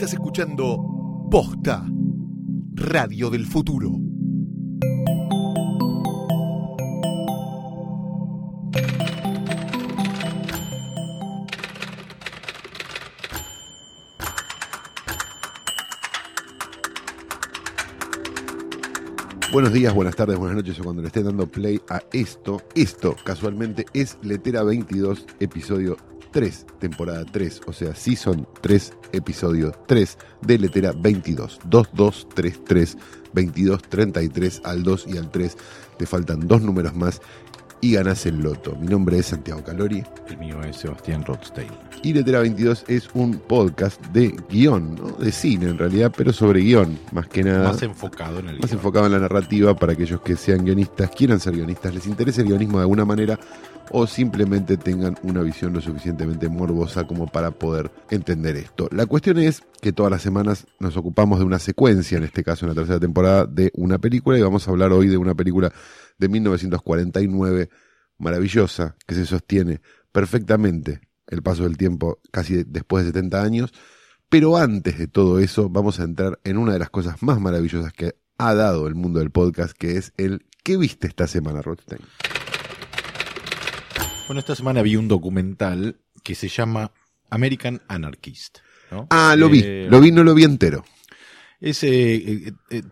Estás escuchando Posta, Radio del Futuro. Buenos días, buenas tardes, buenas noches o cuando le estén dando play a esto. Esto casualmente es Letera 22, episodio 3, temporada 3, o sea, Season 3, episodio 3 de Letera 22. 2233, 2233 al 2 y al 3. Te faltan dos números más y ganas el loto. Mi nombre es Santiago Calori. El mío es Sebastián Rothstein. Y Letera 22 es un podcast de guion, ¿no? de cine en realidad, pero sobre guion, más que nada. Más enfocado en el más guion. enfocado en la narrativa para aquellos que sean guionistas, quieran ser guionistas, les interese el guionismo de alguna manera o simplemente tengan una visión lo suficientemente morbosa como para poder entender esto. La cuestión es que todas las semanas nos ocupamos de una secuencia, en este caso en la tercera temporada, de una película y vamos a hablar hoy de una película de 1949 maravillosa que se sostiene perfectamente el paso del tiempo casi después de 70 años. Pero antes de todo eso, vamos a entrar en una de las cosas más maravillosas que ha dado el mundo del podcast, que es el ¿Qué viste esta semana, Rothstein? Bueno, esta semana vi un documental que se llama American Anarchist. ¿no? Ah, lo vi, Eh, lo vi, no lo vi entero. Es, eh, eh, eh,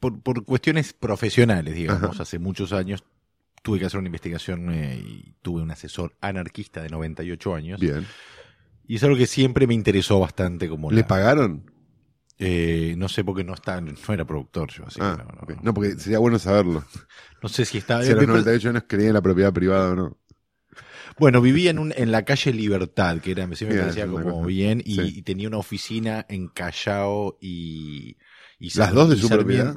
por, por cuestiones profesionales, digamos, Ajá. hace muchos años tuve que hacer una investigación eh, y tuve un asesor anarquista de 98 años. Bien. Y es algo que siempre me interesó bastante como ¿Le la- pagaron? eh, no sé porque no está, no era productor yo, así ah, que no, no, no. no, porque sería bueno saberlo. No sé si está. Si a los eh, 98 años creía en la propiedad privada o no. Bueno, vivía en, un, en la calle Libertad, que era, sí me Bien, parecía como bien, y, Sí. y tenía una oficina en Callao y... y ¿Las dos de su propiedad?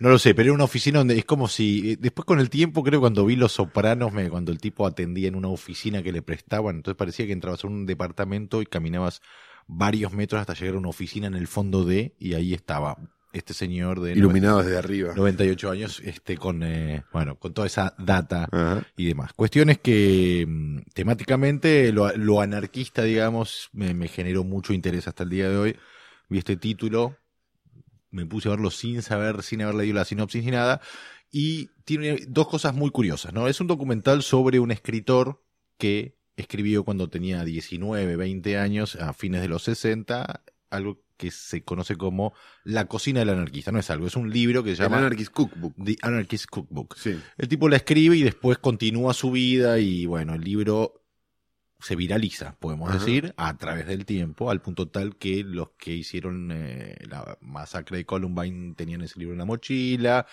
No lo sé, pero era una oficina donde es como si... eh, Después con el tiempo, creo cuando vi Los Sopranos, me, cuando el tipo atendía en una oficina que le prestaban, entonces parecía que entrabas en un departamento y caminabas varios metros hasta llegar a una oficina en el fondo de, y ahí estaba este señor de Iluminado desde arriba. 98 años, este, con, eh, bueno, con toda esa data Ajá. y demás. Cuestiones que mm, temáticamente lo, lo anarquista, digamos, me, me generó mucho interés hasta el día de hoy. Vi este título, me puse a verlo sin saber, sin haber leído la sinopsis ni nada, y tiene dos cosas muy curiosas, ¿no? Es un documental sobre un escritor que escribió cuando tenía 19, 20 años, a fines de los 60, algo que se conoce como La cocina del anarquista. No es algo, es un libro que se El llama Anarchist Cookbook. The Anarchist Cookbook. Sí. El tipo la escribe y después continúa su vida y bueno, el libro se viraliza, podemos Ajá. decir, a través del tiempo, al punto tal que los que hicieron eh, la masacre de Columbine tenían ese libro en la mochila,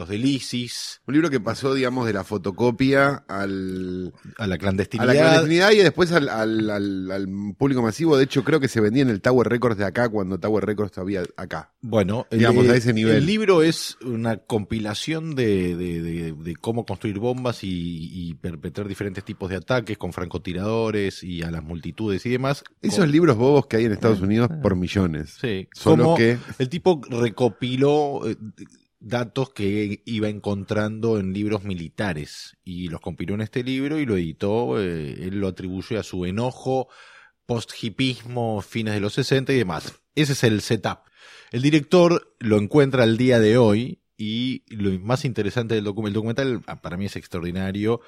los de ISIS, Un libro que pasó, digamos, de la fotocopia al, a la a clandestinidad. la clandestinidad y después al, al- al- al público masivo. De hecho, creo que se vendía en el Tower Records de acá cuando Tower Records había acá. Bueno, el, Digamos, a ese nivel. el libro es una compilación de, de- de- de cómo construir bombas y, y perpetrar diferentes tipos de ataques con francotiradores y a las multitudes y demás. Esos Con- libros bobos que hay en Estados Unidos por millones. Sí, Solo como que el tipo recopiló eh, datos que iba encontrando en libros militares y los compiló en este libro y lo editó. eh, él lo atribuye a su enojo post-hipismo, fines de los 60 y demás. Ese es el setup. El director lo encuentra al día de hoy y lo más interesante del docu- el documental, ah, para mí es extraordinario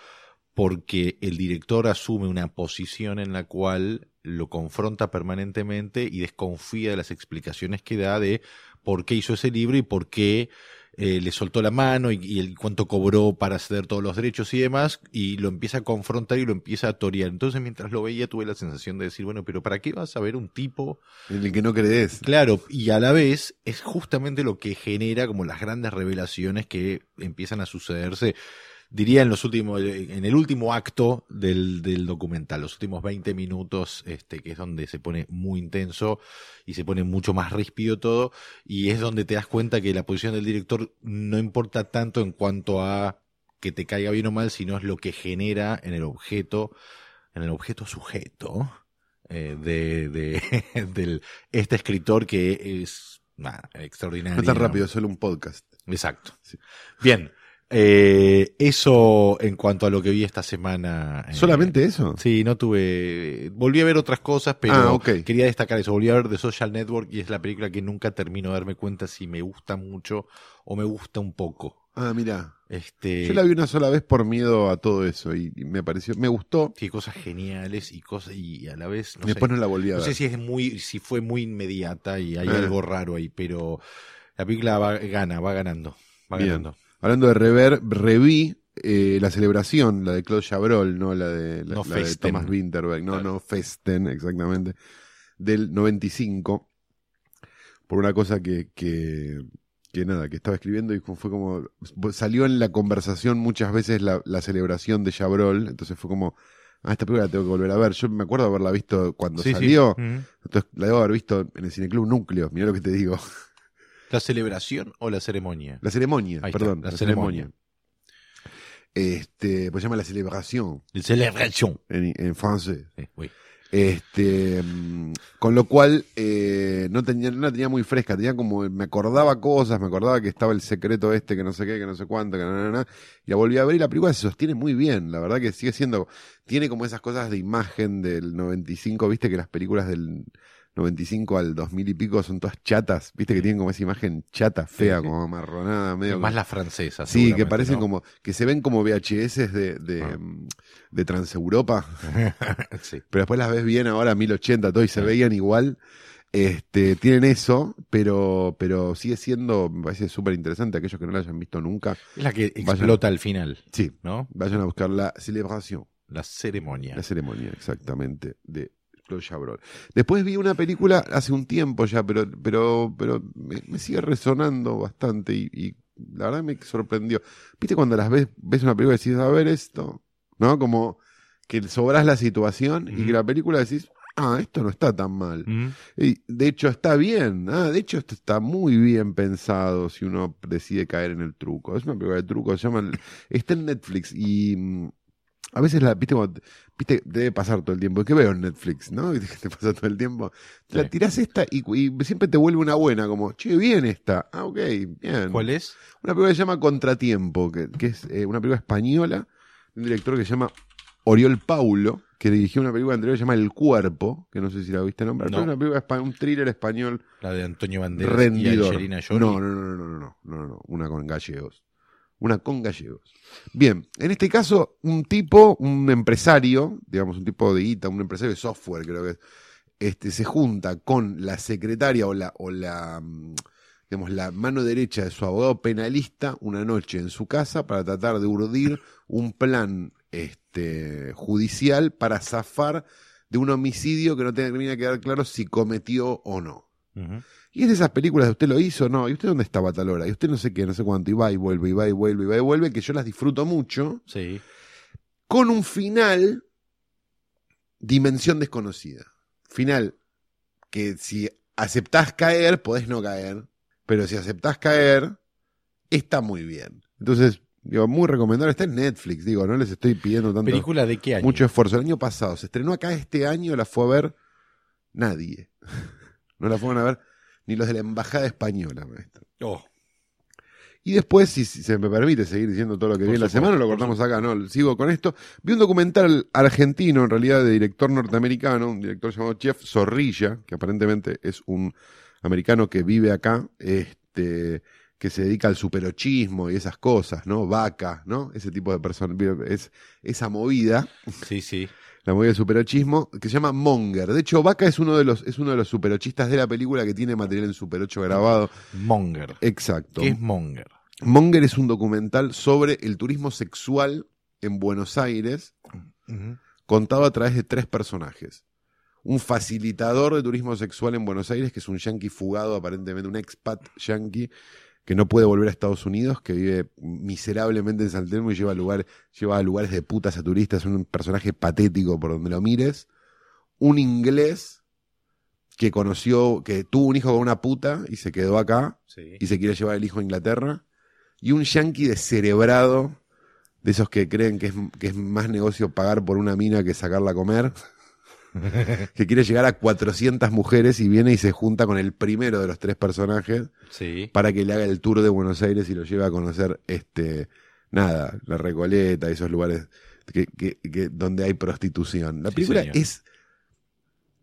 porque el director asume una posición en la cual lo confronta permanentemente y desconfía de las explicaciones que da de por qué hizo ese libro y por qué eh, le soltó la mano y, y el cuánto cobró para ceder todos los derechos y demás, y lo empieza a confrontar y lo empieza a torear. Entonces, mientras lo veía, tuve la sensación de decir, bueno, pero ¿para qué vas a ver un tipo en el que no crees. Claro, y a la vez es justamente lo que genera como las grandes revelaciones que empiezan a sucederse, diría en los últimos, en el último acto del, del documental, los últimos 20 minutos, este, que es donde se pone muy intenso y se pone mucho más ríspido todo, y es donde te das cuenta que la posición del director no importa tanto en cuanto a que te caiga bien o mal, sino es lo que genera en el objeto, en el objeto sujeto, eh, de, de del, este escritor que es nada, extraordinario. No tan rápido, solo un podcast. Exacto. Sí. Bien. Eh, eso en cuanto a lo que vi esta semana. eh, ¿Solamente eso? Sí, no tuve. Volví a ver otras cosas, pero Ah, quería destacar eso. Volví a ver The Social Network y es la película que nunca termino de darme cuenta si me gusta mucho o me gusta un poco. Ah, mira. Este, Yo la vi una sola vez por miedo a todo eso y, me pareció, me gustó. Tiene cosas geniales y cosas y a la vez no después sé, no la volví a no ver. sé si es muy, si fue muy inmediata y hay Ah. algo raro ahí, pero la película va, gana, va ganando, va Bien. ganando. Hablando de rever, reví eh, la celebración, la de Claude Chabrol, no la de, la, No la de. Thomas Winterberg, no, Claro. no Festen, exactamente, del 95, por una cosa que, que, que nada, que estaba escribiendo y fue como, salió en la conversación muchas veces la, la celebración de Chabrol, entonces fue como, ah, esta película la tengo que volver a ver. Yo me acuerdo haberla visto cuando Sí, sí. salió, entonces la debo haber visto en el Cineclub Núcleo, mira lo que te digo. ¿La celebración o la ceremonia? La ceremonia, Ahí está, perdón, la la, ceremonia. ceremonia. Este, pues se llama la celebración La celebración. en, en francés. Sí, oui. Este, mm, con lo cual eh, no tenía, no la tenía muy fresca, tenía como, me acordaba cosas, me acordaba que estaba el secreto este, que no sé qué, que no sé cuánto, que no, no, no, y la volví a ver y la película se sostiene muy bien, la verdad que sigue siendo, tiene como esas cosas de imagen del 95, viste que las películas del 95 al 2000 y pico son todas chatas, viste que tienen como esa imagen chata, fea, Sí, sí. como amarronada, medio Más como- la francesa. Sí, que parecen ¿no? como, que se ven como VHS de, de, Ah. mm, de Transeuropa, sí. pero después las ves bien ahora, 1080, todo, y se veían igual. Este, tienen eso, pero, pero sigue siendo, me parece súper interesante, aquellos que no la hayan visto nunca, Es la que Vayan. explota al final, sí, ¿no? vayan a buscar la celebración, La ceremonia. la ceremonia, exactamente, de Claude Chabrol. Después vi una película hace un tiempo ya, pero, pero, pero me, me sigue resonando bastante y, y la verdad me sorprendió. ¿Viste cuando las ves, ves una película y decís, a ver esto? ¿No? Como que sobrás la situación y que la película decís, ah, esto no está tan mal. Mm. Y de hecho está bien, ah, de hecho esto está muy bien pensado si uno decide caer en el truco. Es una película de truco, se llama, está en Netflix y mm, a veces la, viste, como, viste, debe pasar todo el tiempo. ¿Qué veo en Netflix, no? ¿Viste que te pasa todo el tiempo? Sí. La tirás esta y, siempre te vuelve una buena, como, che, bien esta. Ah, ok, bien. ¿Cuál es? Una película que se llama Contratiempo, que, es eh, una película española de un director que se llama Oriol Paulo, que dirigió una película anterior que se llama El Cuerpo, que no sé si la viste nombrar, no. pero es una película, un thriller español. La de Antonio Banderas rendidor. y Angelina Jolie. No, no, no, no, no, no, no, no, una con gallegos. Una con gallegos. Bien, en este caso, un tipo, un empresario, digamos, un tipo de guita, un empresario de software, creo que es, este, se junta con la secretaria o la, mm, digamos, la mano derecha de su abogado penalista una noche en su casa para tratar de urdir un plan este, judicial para zafar de un homicidio que no termina de quedar claro si cometió o no. Y es de esas películas de usted lo hizo, no, y usted dónde estaba a tal hora, y usted no sé qué, no sé cuánto, y va y vuelve, y va y vuelve, y va y vuelve, que yo las disfruto mucho, Sí. con un final, dimensión desconocida. Final que si aceptás caer, podés no caer, pero si aceptás caer, está muy bien. Entonces, digo, muy recomendable, está en Netflix, digo, no les estoy pidiendo tanto, ¿Película de qué año? mucho esfuerzo. El año pasado se estrenó acá este año, la fue a ver nadie. No la fueron a ver ni los de la embajada española, maestro. Oh, Y después, si, si se me permite seguir diciendo todo lo que vi en la semana, lo cortamos acá, ¿no? Sigo con esto. Vi un documental argentino, en realidad, de director norteamericano, un director llamado Jeff Zorrilla, que aparentemente es un americano que vive acá, este, que se dedica al superochismo y esas cosas, ¿no? Vaca, ¿no? Ese tipo de personas, es esa movida sí, sí. La movida del superochismo, que se llama Monger. De hecho, Vaca es uno de los, es uno de los superochistas de la película que tiene material en Super 8 grabado. Monger. Exacto. ¿Qué es Monger? Monger es un documental sobre el turismo sexual en Buenos Aires, contado a través de tres personajes. Un facilitador de turismo sexual en Buenos Aires, que es un yankee fugado, aparentemente un expat yankee, que no puede volver a Estados Unidos, que vive miserablemente en San Telmo y lleva a, lugar, lleva a lugares de putas a turistas, es un personaje patético por donde lo mires. Un inglés que conoció, que tuvo un hijo con una puta y se quedó acá Sí. y se quiere llevar el hijo a Inglaterra. Y un yankee descerebrado, de esos que creen que es, que es más negocio pagar por una mina que sacarla a comer, que quiere llegar a 400 mujeres y viene y se junta con el primero de los tres personajes Sí. para que le haga el tour de Buenos Aires y lo lleve a conocer este nada, la Recoleta, esos lugares que, que- que- donde hay prostitución. La Sí, película señor. es,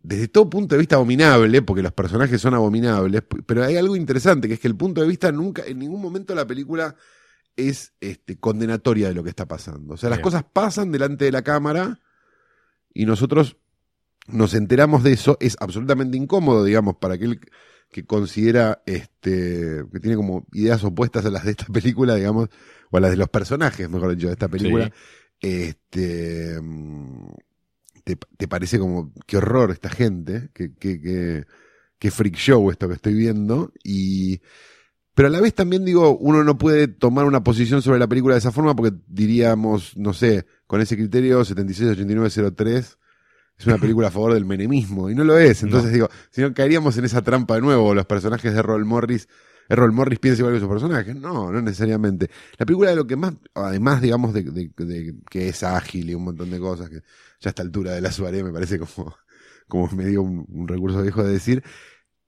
desde todo punto de vista, abominable, porque los personajes son abominables, pero hay algo interesante, que es que el punto de vista nunca, en ningún momento la película es este, condenatoria de lo que está pasando. O sea, las Bien. cosas pasan delante de la cámara y nosotros nos enteramos de eso. Es absolutamente incómodo, digamos, para aquel que considera este que tiene como ideas opuestas a las de esta película, digamos, o a las de los personajes, mejor dicho, de esta película. Este te, te parece como qué horror esta gente, qué, qué, qué, qué freak show esto que estoy viendo. Y pero a la vez también digo, uno no puede tomar una posición sobre la película de esa forma porque diríamos, no sé, con ese criterio 768903 es una película a favor del menemismo y no lo es. Entonces No. digo, si no caeríamos en esa trampa de nuevo, los personajes de Errol Morris, Errol Morris piensa igual que sus personajes. No, no necesariamente. La película de lo que más, además, digamos, de, de- de que es ágil y un montón de cosas, que ya a esta altura de la Suárez me parece como, como medio un, un recurso viejo de decir,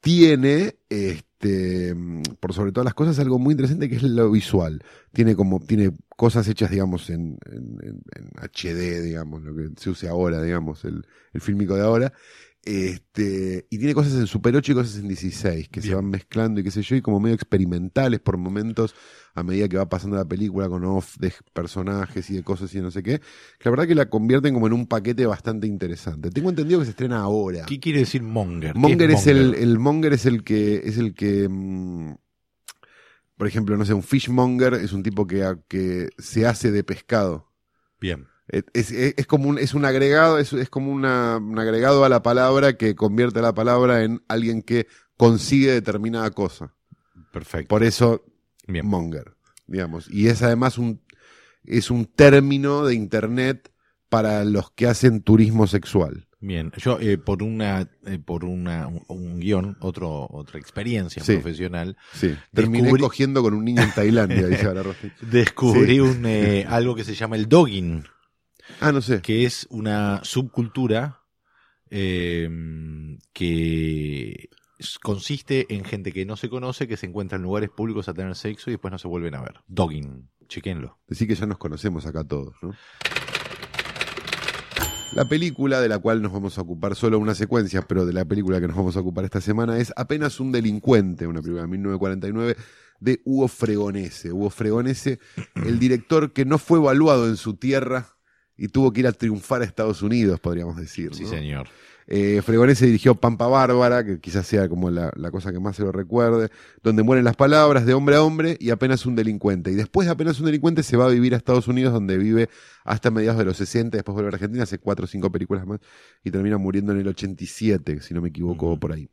tiene, este, por sobre todas las cosas, algo muy interesante que es lo visual. Tiene como, tiene cosas hechas, digamos, en- en- en HD, digamos, lo que se usa ahora, digamos, el, el fílmico de ahora. Este, y tiene cosas en Super 8 y cosas en 16 que se van mezclando y qué sé yo, y como medio experimentales por momentos a medida que va pasando la película con off de personajes y de cosas y no sé qué. Que la verdad que la convierten como en un paquete bastante interesante. Tengo entendido que se estrena ahora. ¿Qué quiere decir Monger? ¿Qué Monger es, el, Monger? el Monger es el que es el que mm, por ejemplo, no sé, un fishmonger es un tipo que, que se hace de pescado. Bien. Es, es- es como un, es un agregado, es, es como una- un agregado a la palabra que convierte la palabra en alguien que consigue determinada cosa. Perfecto. Por eso, Bien. monger, digamos. Y es además un, es un término de internet para los que hacen turismo sexual. Bien, yo eh, por una eh, por una un, un guion, otro otra experiencia Sí. profesional, Sí. Terminé Descubrí- cogiendo con un niño en Tailandia, dice descubrí un eh, algo que se llama el dogging, Ah, no sé. que es una subcultura eh, que consiste en gente que no se conoce, que se encuentra en lugares públicos a tener sexo y después no se vuelven a ver. Dogging, chequenlo. Decir que ya nos conocemos acá todos, ¿no? La película de la cual nos vamos a ocupar, solo una secuencia, pero de la película que nos vamos a ocupar esta semana es Apenas un delincuente, una película de 1949 de Hugo Fregonese. Hugo Fregonese, el director que no fue evaluado en su tierra y tuvo que ir a triunfar a Estados Unidos, podríamos decir. Sí, señor. Eh, Fregonese dirigió Pampa Bárbara, que quizás sea como la, la cosa que más se lo recuerde, donde mueren las palabras de hombre a hombre y apenas un delincuente. Y después de apenas un delincuente se va a vivir a Estados Unidos, donde vive hasta mediados de los 60, después vuelve a Argentina, hace cuatro o cinco películas más, y termina muriendo en el 87, si no me equivoco, por ahí.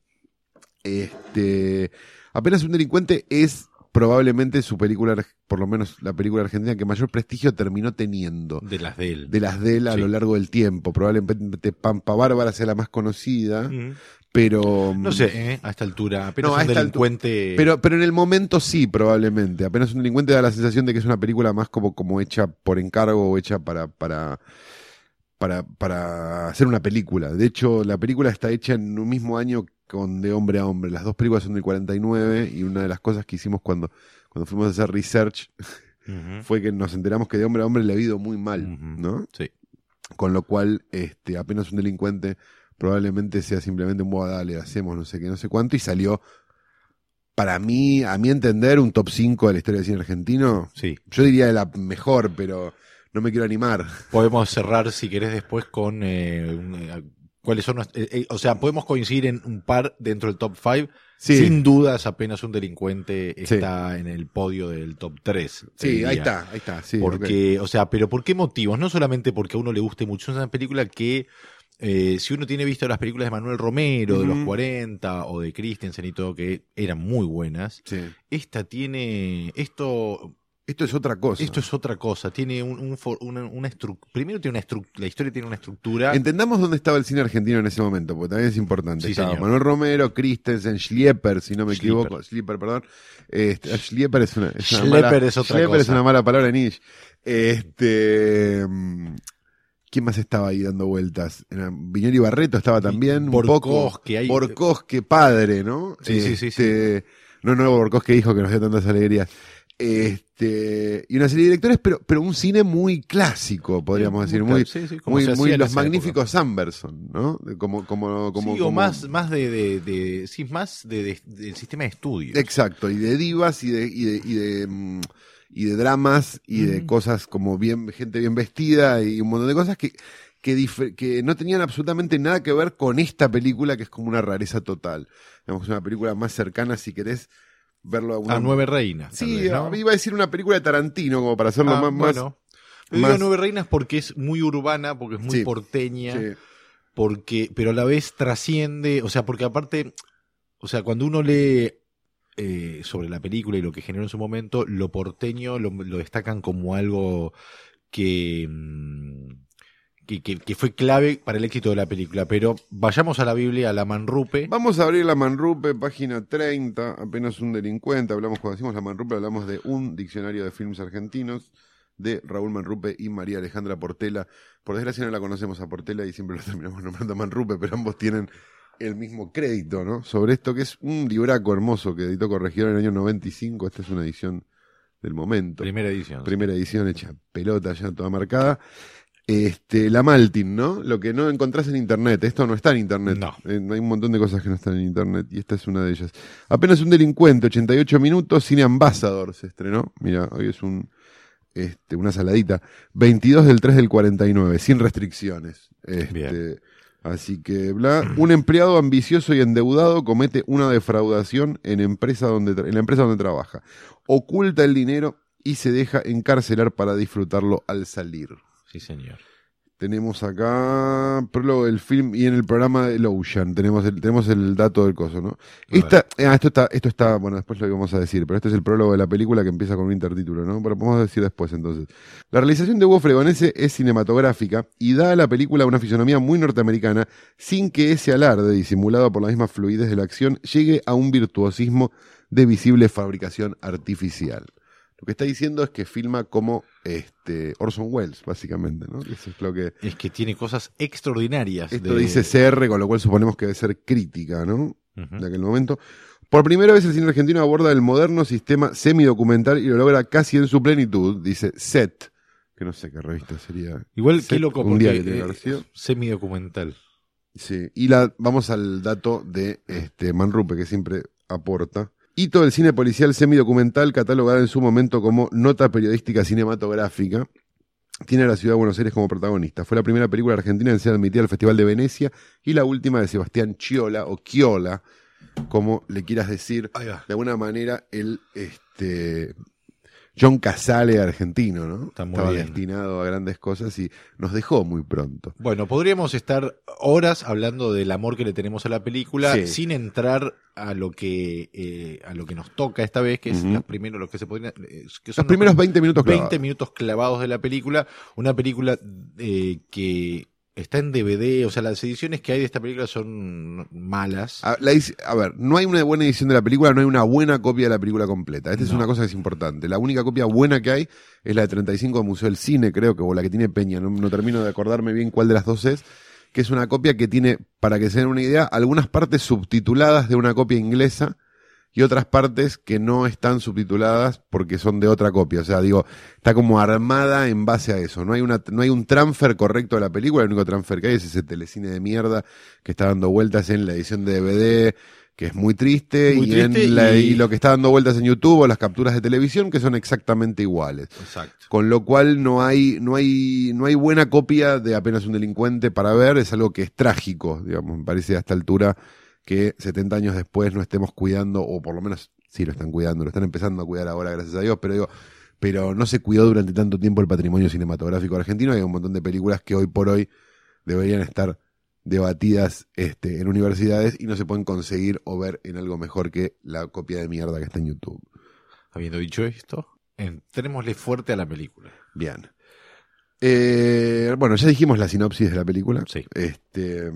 Este, apenas un delincuente es probablemente su película, por lo menos la película argentina que mayor prestigio terminó teniendo De las de él. de las de él a Sí. lo largo del tiempo. Probablemente Pampa Bárbara sea la más conocida, Mm. pero. No sé, ¿eh? a esta altura, apenas No, un delincuente. Pero, pero en el momento sí, probablemente. Apenas un delincuente da la sensación de que es una película más como, como hecha por encargo o hecha para, para, para, para hacer una película. De hecho, la película está hecha en un mismo año con De Hombre a Hombre. Las dos películas son del 49 y una de las cosas que hicimos cuando, cuando fuimos a hacer research fue que nos enteramos que De Hombre a Hombre le ha ido muy mal. ¿no? Sí. Con lo cual, este, apenas un delincuente probablemente sea simplemente un boda, dale, hacemos no sé qué, no sé cuánto, y salió, para mí, a mi entender, un top 5 de la historia del cine argentino. Sí. Yo diría de la mejor, pero no me quiero animar. Podemos cerrar, si querés, después con eh, un, eh, cuáles son. eh, eh, o sea, podemos coincidir en un par dentro del top 5. Sí, Sin dudas, apenas un delincuente Sí. está en el podio del top 3. sí, ahí está, ahí está. Sí. Porque, o sea, pero ¿por qué motivos? No solamente porque a uno le guste mucho, es una película que, eh, si uno tiene visto las películas de Manuel Romero, de los Ujú. 40, o de Christensen y todo, que eran muy buenas, Sí. esta tiene, esto, Esto es otra cosa. esto es otra cosa, tiene un, un for- una, primero tiene una estructura, la historia tiene una estructura, Entendamos dónde estaba el cine argentino en ese momento, porque también es importante. Sí, estaba señor. Manuel Romero, Christensen, Schlieper, si no me Schlieper. equivoco. Schlieper, perdón. Este, Schlieper es una, es una Schlepper mala, es otra Schlepper es una mala palabra en. Este, ¿Quién más estaba ahí dando vueltas? Era Viñoli Barreto estaba también, un poco. Hay- Borcosque, padre, ¿no? Sí, sí, sí, Este, No, no, Borcosque dijo que nos dio tantas alegrías. Este, y una serie de directores, pero, pero un cine muy clásico, podríamos decir, muy, Sí, muy, muy los magníficos Samberson, ¿no? De Como, como, como, sí, o como- más, más de, de, de- sí, más de, de- del sistema de estudio. Exacto, y de divas y de, y de, y de, mm, y de dramas y de cosas como bien, gente bien vestida y un montón de cosas que, que, que no tenían absolutamente nada que ver con esta película que es como una rareza total. Digamos, es una película más cercana si querés verlo a una... a Nueve Reinas. Sí, vez, ¿no? iba a decir una película de Tarantino como para hacerlo Ah, más... bueno. Yo más- digo Nueve Reinas porque es muy urbana, porque es muy Sí, porteña, sí. porque, pero a la vez trasciende, o sea, porque aparte, o sea, cuando uno lee eh, sobre la película y lo que generó en su momento, lo porteño lo, lo destacan como algo que, mm, que, que- que fue clave para el éxito de la película. Pero vayamos a la Biblia, a la Manrupe. Vamos a abrir la Manrupe, página 30, apenas un delincuente. Hablamos, cuando decimos la Manrupe, hablamos de un diccionario de films argentinos de Raúl Manrupe y María Alejandra Portela. Por desgracia no la conocemos a Portela y siempre lo terminamos nombrando a Manrupe, pero ambos tienen el mismo crédito, ¿no? Sobre esto que es un libraco hermoso que editó Corregidor en el año 95. Esta es una edición del momento. Primera edición. Primera edición hecha pelota ya toda marcada. Este, la Maltin, ¿no? Lo que no encontrás en internet. Esto no está en internet. No. Eh, hay un montón de cosas que no están en internet y esta es una de ellas. Apenas un delincuente, 88 minutos, Cine Ambassador se estrenó. Mira, hoy es un este, una saladita. 22 del 3 del 49, sin restricciones. Este, Bien. Así que, bla. Un empleado ambicioso y endeudado comete una defraudación en, empresa donde en la empresa donde trabaja. Oculta el dinero y se deja encarcelar para disfrutarlo al salir. Sí, señor. Tenemos acá prólogo del film y en el programa de Ocean tenemos el, tenemos el dato del coso, ¿no? Esta, ah, esto está, esto está, bueno, después lo vamos a decir, pero este es el prólogo de la película que empieza con un intertítulo, ¿no? Pero podemos decir después entonces. La realización de Hugo Fregonese es cinematográfica y da a la película una fisonomía muy norteamericana sin que ese alarde, disimulado por la misma fluidez de la acción, llegue a un virtuosismo de visible fabricación artificial. Lo que está diciendo es que filma como este Orson Welles, básicamente, ¿no? Eso es lo que Es que tiene cosas extraordinarias. esto de- dice CR, con lo cual suponemos que debe ser crítica, ¿no? De aquel momento. Por primera vez el cine argentino aborda el moderno sistema semidocumental y lo logra casi en su plenitud, dice SET, que no sé qué revista sería. Igual, qué loco, un porque diario tiene que eh, sido. semidocumental. Sí, y la, vamos al dato de este Manrupe, que siempre aporta. Hito del cine policial semidocumental, catalogada en su momento como nota periodística cinematográfica, tiene a la ciudad de Buenos Aires como protagonista. Fue la primera película argentina en ser admitida al Festival de Venecia y la última de Sebastián Chiola, o Chiola, como le quieras decir, de alguna manera el este John Casale argentino, ¿no? Está muy Estaba bien. destinado a grandes cosas y nos dejó muy pronto. Bueno, podríamos estar horas hablando del amor que le tenemos a la película Sí. sin entrar a lo que eh, a lo que nos toca esta vez, que es primeros, lo que se podrían, eh, que son Los primeros 20 minutos 20 clavados. minutos clavados de la película, una película eh, que está en DVD, o sea, las ediciones que hay de esta película son malas. A, la edi- a ver, no hay una buena edición de la película, no hay una buena copia de la película completa. Esta es una cosa que es importante. La única copia buena que hay es la de 35 de Museo del Cine, creo que, o la que tiene Peña. No, no termino de acordarme bien cuál de las dos es. Que es una copia que tiene, para que se den una idea, algunas partes subtituladas de una copia inglesa y otras partes que no están subtituladas porque son de otra copia. O sea, digo, está como armada en base a eso. No hay, una, no hay un transfer correcto de la película. El único transfer que hay es ese telecine de mierda que está dando vueltas en la edición de DVD, que es muy triste, Muy y, triste en la- y- y lo que está dando vueltas en YouTube o las capturas de televisión, que son exactamente iguales. Exacto. Con lo cual no hay, no hay, no hay buena copia de apenas un delincuente para ver, es algo que es trágico, digamos, me parece a esta altura que 70 años después no estemos cuidando, o por lo menos sí lo están cuidando, lo están empezando a cuidar ahora, gracias a Dios, pero digo, pero no se cuidó durante tanto tiempo el patrimonio cinematográfico argentino, hay un montón de películas que hoy por hoy deberían estar debatidas este, en universidades y no se pueden conseguir o ver en algo mejor que la copia de mierda que está en YouTube. Habiendo dicho esto, entrémosle fuerte a la película. Bien. Eh, bueno, ya dijimos la sinopsis de la película. Sí. Este,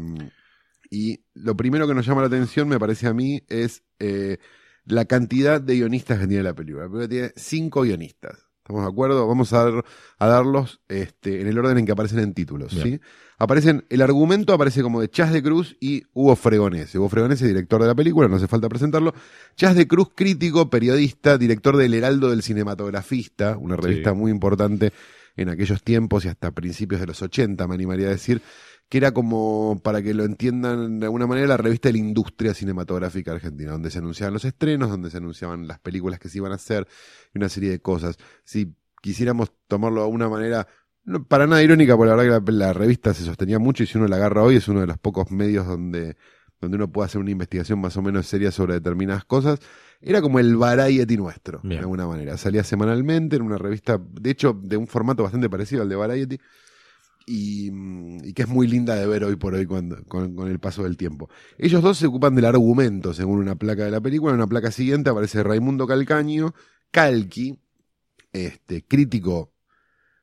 y lo primero que nos llama la atención, me parece a mí, es eh, la cantidad de guionistas que tiene la película. La película tiene cinco guionistas. ¿Estamos de acuerdo? Vamos a, dar, a darlos este, en el orden en que aparecen en títulos. Bien. ¿sí? Aparecen, el argumento aparece como de Chas de Cruz y Hugo Fregonese. Hugo Fregonese, director de la película, no hace falta presentarlo. Chas de Cruz, crítico, periodista, director del Heraldo del Cinematografista, una revista Sí. muy importante en aquellos tiempos y hasta principios de los 80, me animaría a decir, que era como, para que lo entiendan de alguna manera, la revista de la industria cinematográfica argentina, donde se anunciaban los estrenos, donde se anunciaban las películas que se iban a hacer y una serie de cosas. Si quisiéramos tomarlo de una manera, no, para nada irónica, porque la verdad que la, la revista se sostenía mucho y si uno la agarra hoy es uno de los pocos medios donde, donde uno puede hacer una investigación más o menos seria sobre determinadas cosas, era como el Variety nuestro, Bien. de alguna manera. Salía semanalmente en una revista, de hecho, de un formato bastante parecido al de Variety, y, mm, y que es muy linda de ver hoy por hoy cuando, con, con el paso del tiempo. Ellos dos se ocupan del argumento, según una placa de la película. En una placa siguiente aparece Raimundo Calcaño, Calqui, este, crítico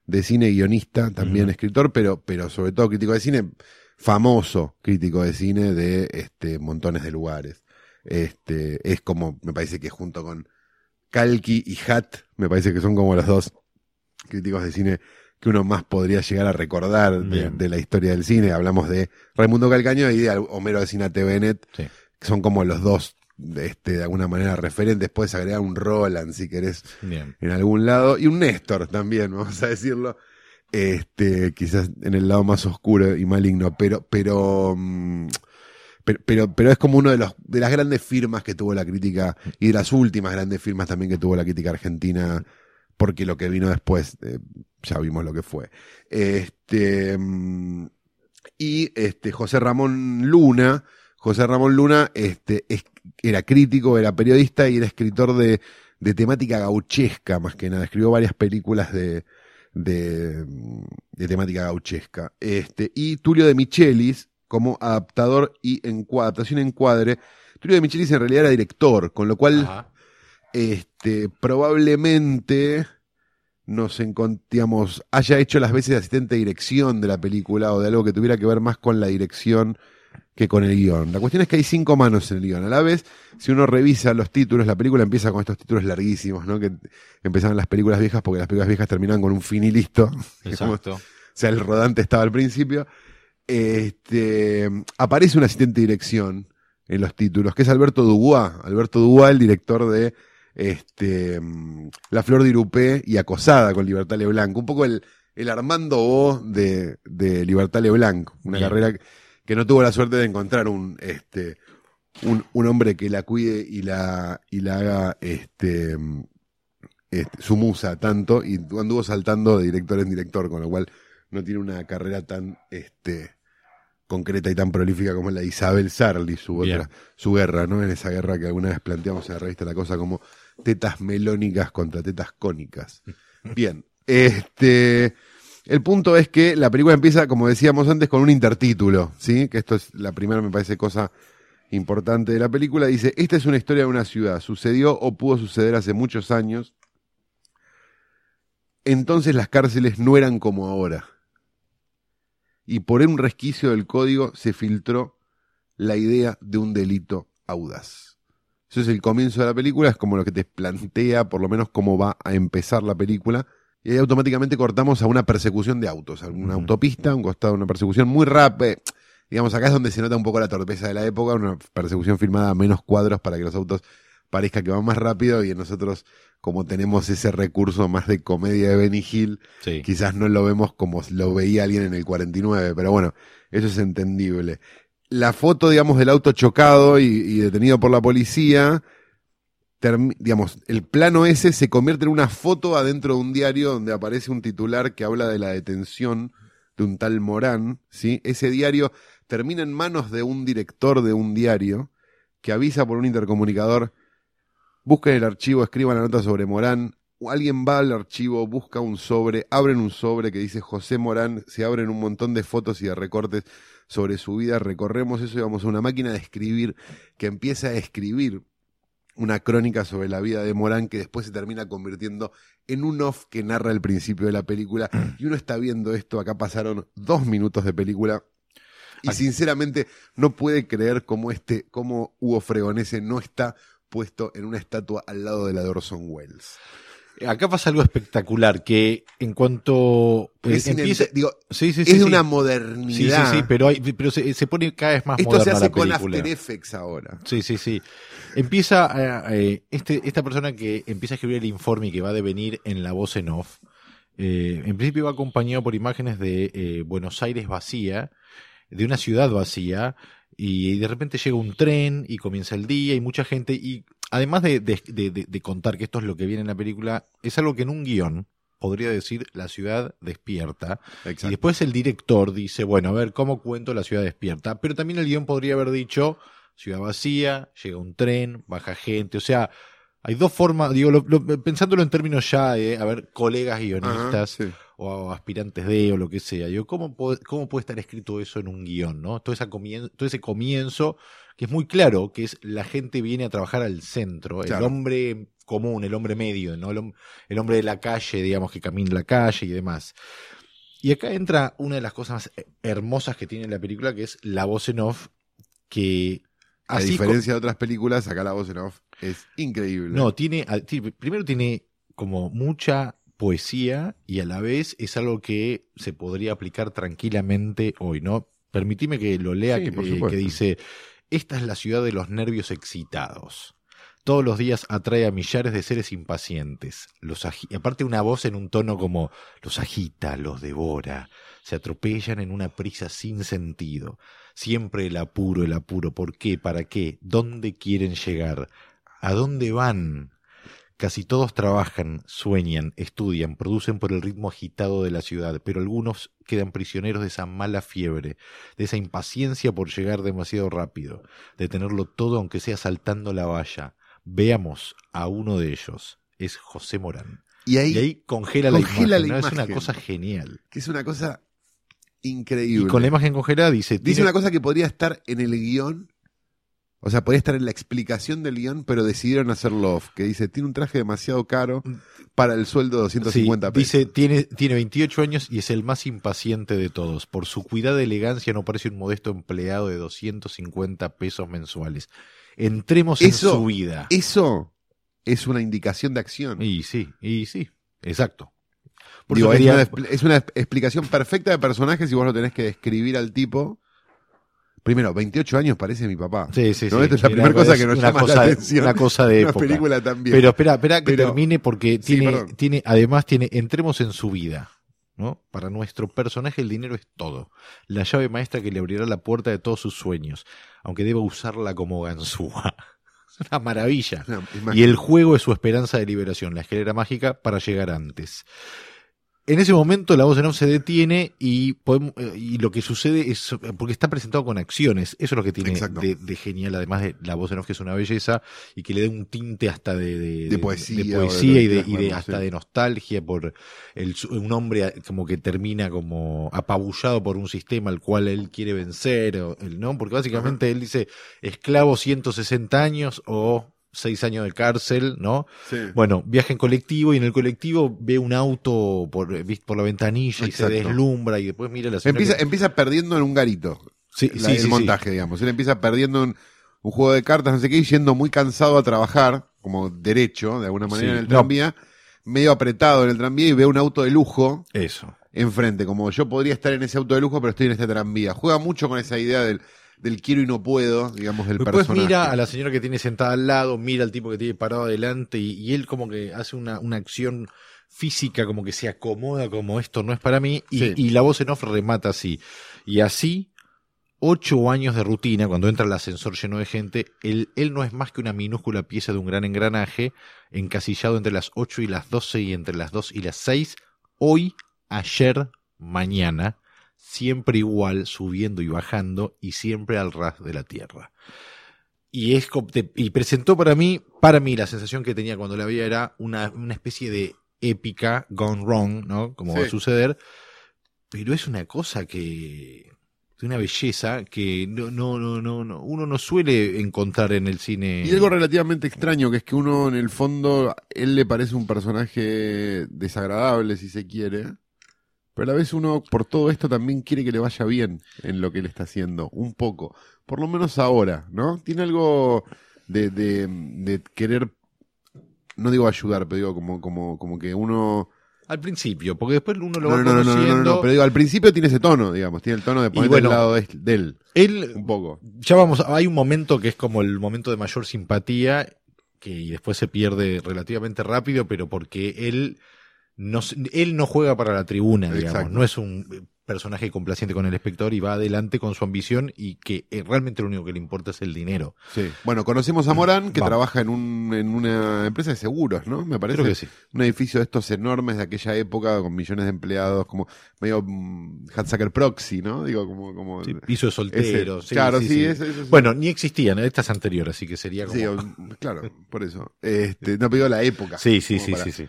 de cine, guionista, también escritor, pero, pero sobre todo crítico de cine, famoso crítico de cine de este, montones de lugares. Este, es como, me parece que junto con Calqui y Hat, me parece que son como los dos críticos de cine que uno más podría llegar a recordar de, la historia del cine. Hablamos de Raimundo Calcaño y de Homero de Cinate Bennett, Sí. que son como los dos, de, este, de alguna manera referentes. Puedes agregar un Roland si querés Bien. en algún lado, y un Néstor también, vamos a decirlo, este, quizás en el lado más oscuro y maligno, pero, pero, mm, pero, pero, pero es como uno de los, de las grandes firmas que tuvo la crítica, y de las últimas grandes firmas también que tuvo la crítica argentina, porque lo que vino después, eh, ya vimos lo que fue. Este, y este, José Ramón Luna, José Ramón Luna, este, es- era crítico, era periodista y era escritor de, de temática gauchesca, más que nada. Escribió varias películas de, de, de temática gauchesca. Este, y Tulio de Michelis, como adaptador y encua- adaptación en encuadre. Tulio de Michelis en realidad era director, con lo cual Ajá. este, probablemente nos encontramos, haya hecho las veces de asistente de dirección de la película o de algo que tuviera que ver más con la dirección que con el guion. La cuestión es que hay cinco manos en el guion. A la vez, si uno revisa los títulos, la película empieza con estos títulos larguísimos, ¿no? Que empezaban las películas viejas porque las películas viejas terminaban con un fin y listo. Exacto. O sea, el rodante estaba al principio. Este, aparece un asistente de dirección en los títulos, que es Alberto Dubois. Alberto Dubois, el director de este, La Flor de Irupé y Acosada con Libertad Leblanc. Un poco el, el Armando Bo de, de Libertad Leblanc. Una Bien. carrera que- no tuvo la suerte de encontrar un, este, un, un hombre que la cuide y la, y la haga este, este, su musa tanto y anduvo saltando de director en director, con lo cual no tiene una carrera tan este, concreta y tan prolífica como la de Isabel Sarli, su Bien. otra, su guerra, ¿no? En esa guerra que alguna vez planteamos en la revista La Cosa como tetas melónicas contra tetas cónicas. Bien, este, el punto es que la película empieza, como decíamos antes, con un intertítulo, ¿sí? Que esto es la primera, me parece, cosa importante de la película. Dice, esta es una historia de una ciudad. Sucedió o pudo suceder hace muchos años. Entonces las cárceles no eran como ahora. Y por un resquicio del código se filtró la idea de un delito audaz. Eso es el comienzo de la película, es como lo que te plantea, por lo menos, cómo va a empezar la película. Y ahí automáticamente cortamos a una persecución de autos, a una autopista, a un costado una persecución muy rápida. Digamos, acá es donde se nota un poco la torpeza de la época, una persecución filmada a menos cuadros para que los autos parezca que van más rápido y nosotros, como tenemos ese recurso más de comedia de Benny Hill, Sí. quizás no lo vemos como lo veía alguien en el 49, pero bueno, eso es entendible. La foto, digamos, del auto chocado y, detenido por la policía, digamos, el plano ese se convierte en una foto adentro de un diario donde aparece un titular que habla de la detención de un tal Morán, ¿sí? Ese diario termina en manos de un director de un diario que avisa por un intercomunicador, busquen el archivo, escriban la nota sobre Morán, alguien va al archivo, busca un sobre, abren un sobre que dice José Morán, se abren un montón de fotos y de recortes sobre su vida, recorremos eso y vamos a una máquina de escribir que empieza a escribir una crónica sobre la vida de Morán que después se termina convirtiendo en un off que narra el principio de la película. Y uno está viendo esto, acá pasaron dos minutos de película y Aquí- sinceramente no puede creer cómo este, cómo Hugo Fregonese no está puesto en una estatua al lado de la de Orson Welles. Acá pasa algo espectacular, que en cuanto eh, Es empieza... digo, Sí, sí, es sí, de sí. una Sí, sí, modernidad. sí, pero, hay- pero se, se pone cada vez más Esto se moderna hace la con. After Effects ahora. Sí, sí, sí. Empieza eh, eh, este, esta persona que empieza a escribir el informe y que va a devenir en la voz en off. eh, en principio va acompañado por imágenes de eh, Buenos Aires vacía, de una ciudad vacía, y de repente llega un tren y comienza el día y mucha gente. Y además de, de- de- de- de contar que esto es lo que viene en la película, es algo que en un guion podría decir la ciudad despierta. Y después el director dice, bueno, a ver, ¿cómo cuento la ciudad despierta? Pero también el guion podría haber dicho, ciudad vacía, llega un tren, baja gente, o sea, hay dos formas, digo, lo- lo- pensándolo en términos ya de, a ver, colegas guionistas Ajá, sí. O aspirantes de o lo que sea, digo, ¿cómo, puede- ¿cómo puede estar escrito eso en un guion, no? Todo, esa comien- todo ese comienzo, que es muy claro, que es la gente viene a trabajar al centro, el hombre común, el hombre medio, ¿no? El, el hombre de la calle, digamos, que camina la calle y demás. Y acá entra una de las cosas más hermosas que tiene la película, que es la voz en off, que A diferencia de otras películas, acá la voz en off es increíble. no, tiene, primero tiene como mucha poesía y a la vez es algo que se podría aplicar tranquilamente hoy, ¿no? Permitime que lo lea, Sí, que, por eh, que dice, esta es la ciudad de los nervios excitados. Todos los días atrae a millares de seres impacientes. Los aparte una voz en un tono como los agita, los devora, se atropellan en una prisa sin sentido. Siempre el apuro, el apuro. ¿Por qué? ¿Para qué? ¿Dónde quieren llegar? ¿A dónde van? Casi todos trabajan, sueñan, estudian, producen por el ritmo agitado de la ciudad, pero algunos quedan prisioneros de esa mala fiebre, de esa impaciencia por llegar demasiado rápido, de tenerlo todo aunque sea saltando la valla. Veamos a uno de ellos. Es José Morán. y ahí, Y ahí congela, congela la imagen. la ¿no? Es una imagen. cosa genial. que es una cosa Y increíble. con la imagen congelada dice... Dice tiene- una cosa que podría estar en el guion, o sea, podría estar en la explicación del guion, pero decidieron hacerlo off, que dice, tiene un traje demasiado caro para el sueldo de 250 Sí, pesos. Dice, tiene, tiene 28 años y es el más impaciente de todos. Por su cuidada elegancia no parece un modesto empleado de 250 pesos mensuales. Entremos Eso- en su vida. Eso es una indicación de acción. Y sí, y sí, exacto. Digo, es, quería- una, expl- es una explicación perfecta de personajes y vos lo tenés que describir al tipo. Primero, 28 años parece mi papá. Sí, sí, ¿no? sí. Esta es la Era- primera cosa que nos una llama cosa la de- atención. Una cosa de Una época. película también. Pero espera, espera que Pero- termine porque tiene, tiene, además tiene, entremos en su vida. ¿no? Para nuestro personaje el dinero es todo. La llave maestra que le abrirá la puerta de todos sus sueños, aunque deba usarla como ganzúa. Es una maravilla. Y el juego es su esperanza de liberación, la escalera mágica para llegar antes. En ese momento la voz en off se detiene y, podemos- eh, y lo que sucede es, porque está presentado con acciones, eso es lo que tiene de, de genial, además de la voz en off que es una belleza y que le da un tinte hasta de, de, De poesía de y de, hasta sí. de nostalgia por el, un hombre como que termina como apabullado por un sistema al cual él quiere vencer, o, ¿no? Porque básicamente él dice esclavo 160 años o 6 años de cárcel, ¿no? Sí. Bueno, viaja en colectivo y en el colectivo ve un auto por, ¿viste? por la ventanilla y se deslumbra y después mira la Empieza, que- empieza perdiendo en un garito. Sí, la- sí, el sí, montaje, digamos. Él empieza perdiendo un, un juego de cartas, no sé qué, y yendo muy cansado a trabajar, como derecho, de alguna manera, en el No. tranvía, medio apretado en el tranvía y ve un auto de lujo. Eso. enfrente, como yo podría estar en ese auto de lujo, pero estoy en este tranvía. Juega mucho con esa idea del, del quiero y no puedo, digamos, del Después personaje. mira a la señora que tiene sentada al lado, mira al tipo que tiene parado adelante y, y él como que hace una, una acción física, como que se acomoda como esto no es para mí y, Sí. y la voz en off remata así. Y así, ocho años de rutina, cuando entra el ascensor lleno de gente, él, él no es más que una minúscula pieza de un gran engranaje encasillado entre las ocho y las doce y entre las dos y las seis, hoy, ayer, mañana, siempre igual, subiendo y bajando y siempre al ras de la tierra. Y, es, y presentó para mí, para mí la sensación que tenía cuando la veía era una, una especie de épica gone wrong, ¿no? Como va a Sí. suceder. Pero es una cosa que, de una belleza que no, no, no, no, no, uno no suele encontrar en el cine. Y algo relativamente extraño, que es que uno en el fondo, él le parece un personaje desagradable, si se quiere, pero a la vez uno, por todo esto, también quiere que le vaya bien en lo que él está haciendo, un poco, por lo menos ahora, ¿no? Tiene algo de, de, de querer no digo ayudar, pero digo como, como, como que uno... Al principio, porque después uno lo No, va no, no, no, no, conociendo. no, no, pero digo, al principio tiene ese tono, digamos, tiene el tono de poner bueno, al lado de, de él, Él, un poco. ya vamos, hay un momento que es como el momento de mayor simpatía, que y después se pierde relativamente rápido, pero porque él no, él no juega para la tribuna, digamos, Exacto. no es un personaje complaciente con el espectador y va adelante con su ambición y que eh, realmente lo único que le importa es el dinero. Sí. Bueno, conocemos a Morán, que Vamos. trabaja en, un, en una empresa de seguros, ¿no? Me parece. Creo que sí. Un edificio de estos enormes de aquella época, con millones de empleados, como medio mm, Hatzacker Proxy, ¿no? Digo, como... como Sí, piso de solteros. sí, claro, sí, sí, Bueno, ni existían, esta es anterior, así que sería como... Sí, claro, por eso. Este, no pido la época. sí, sí, sí, para- sí, sí.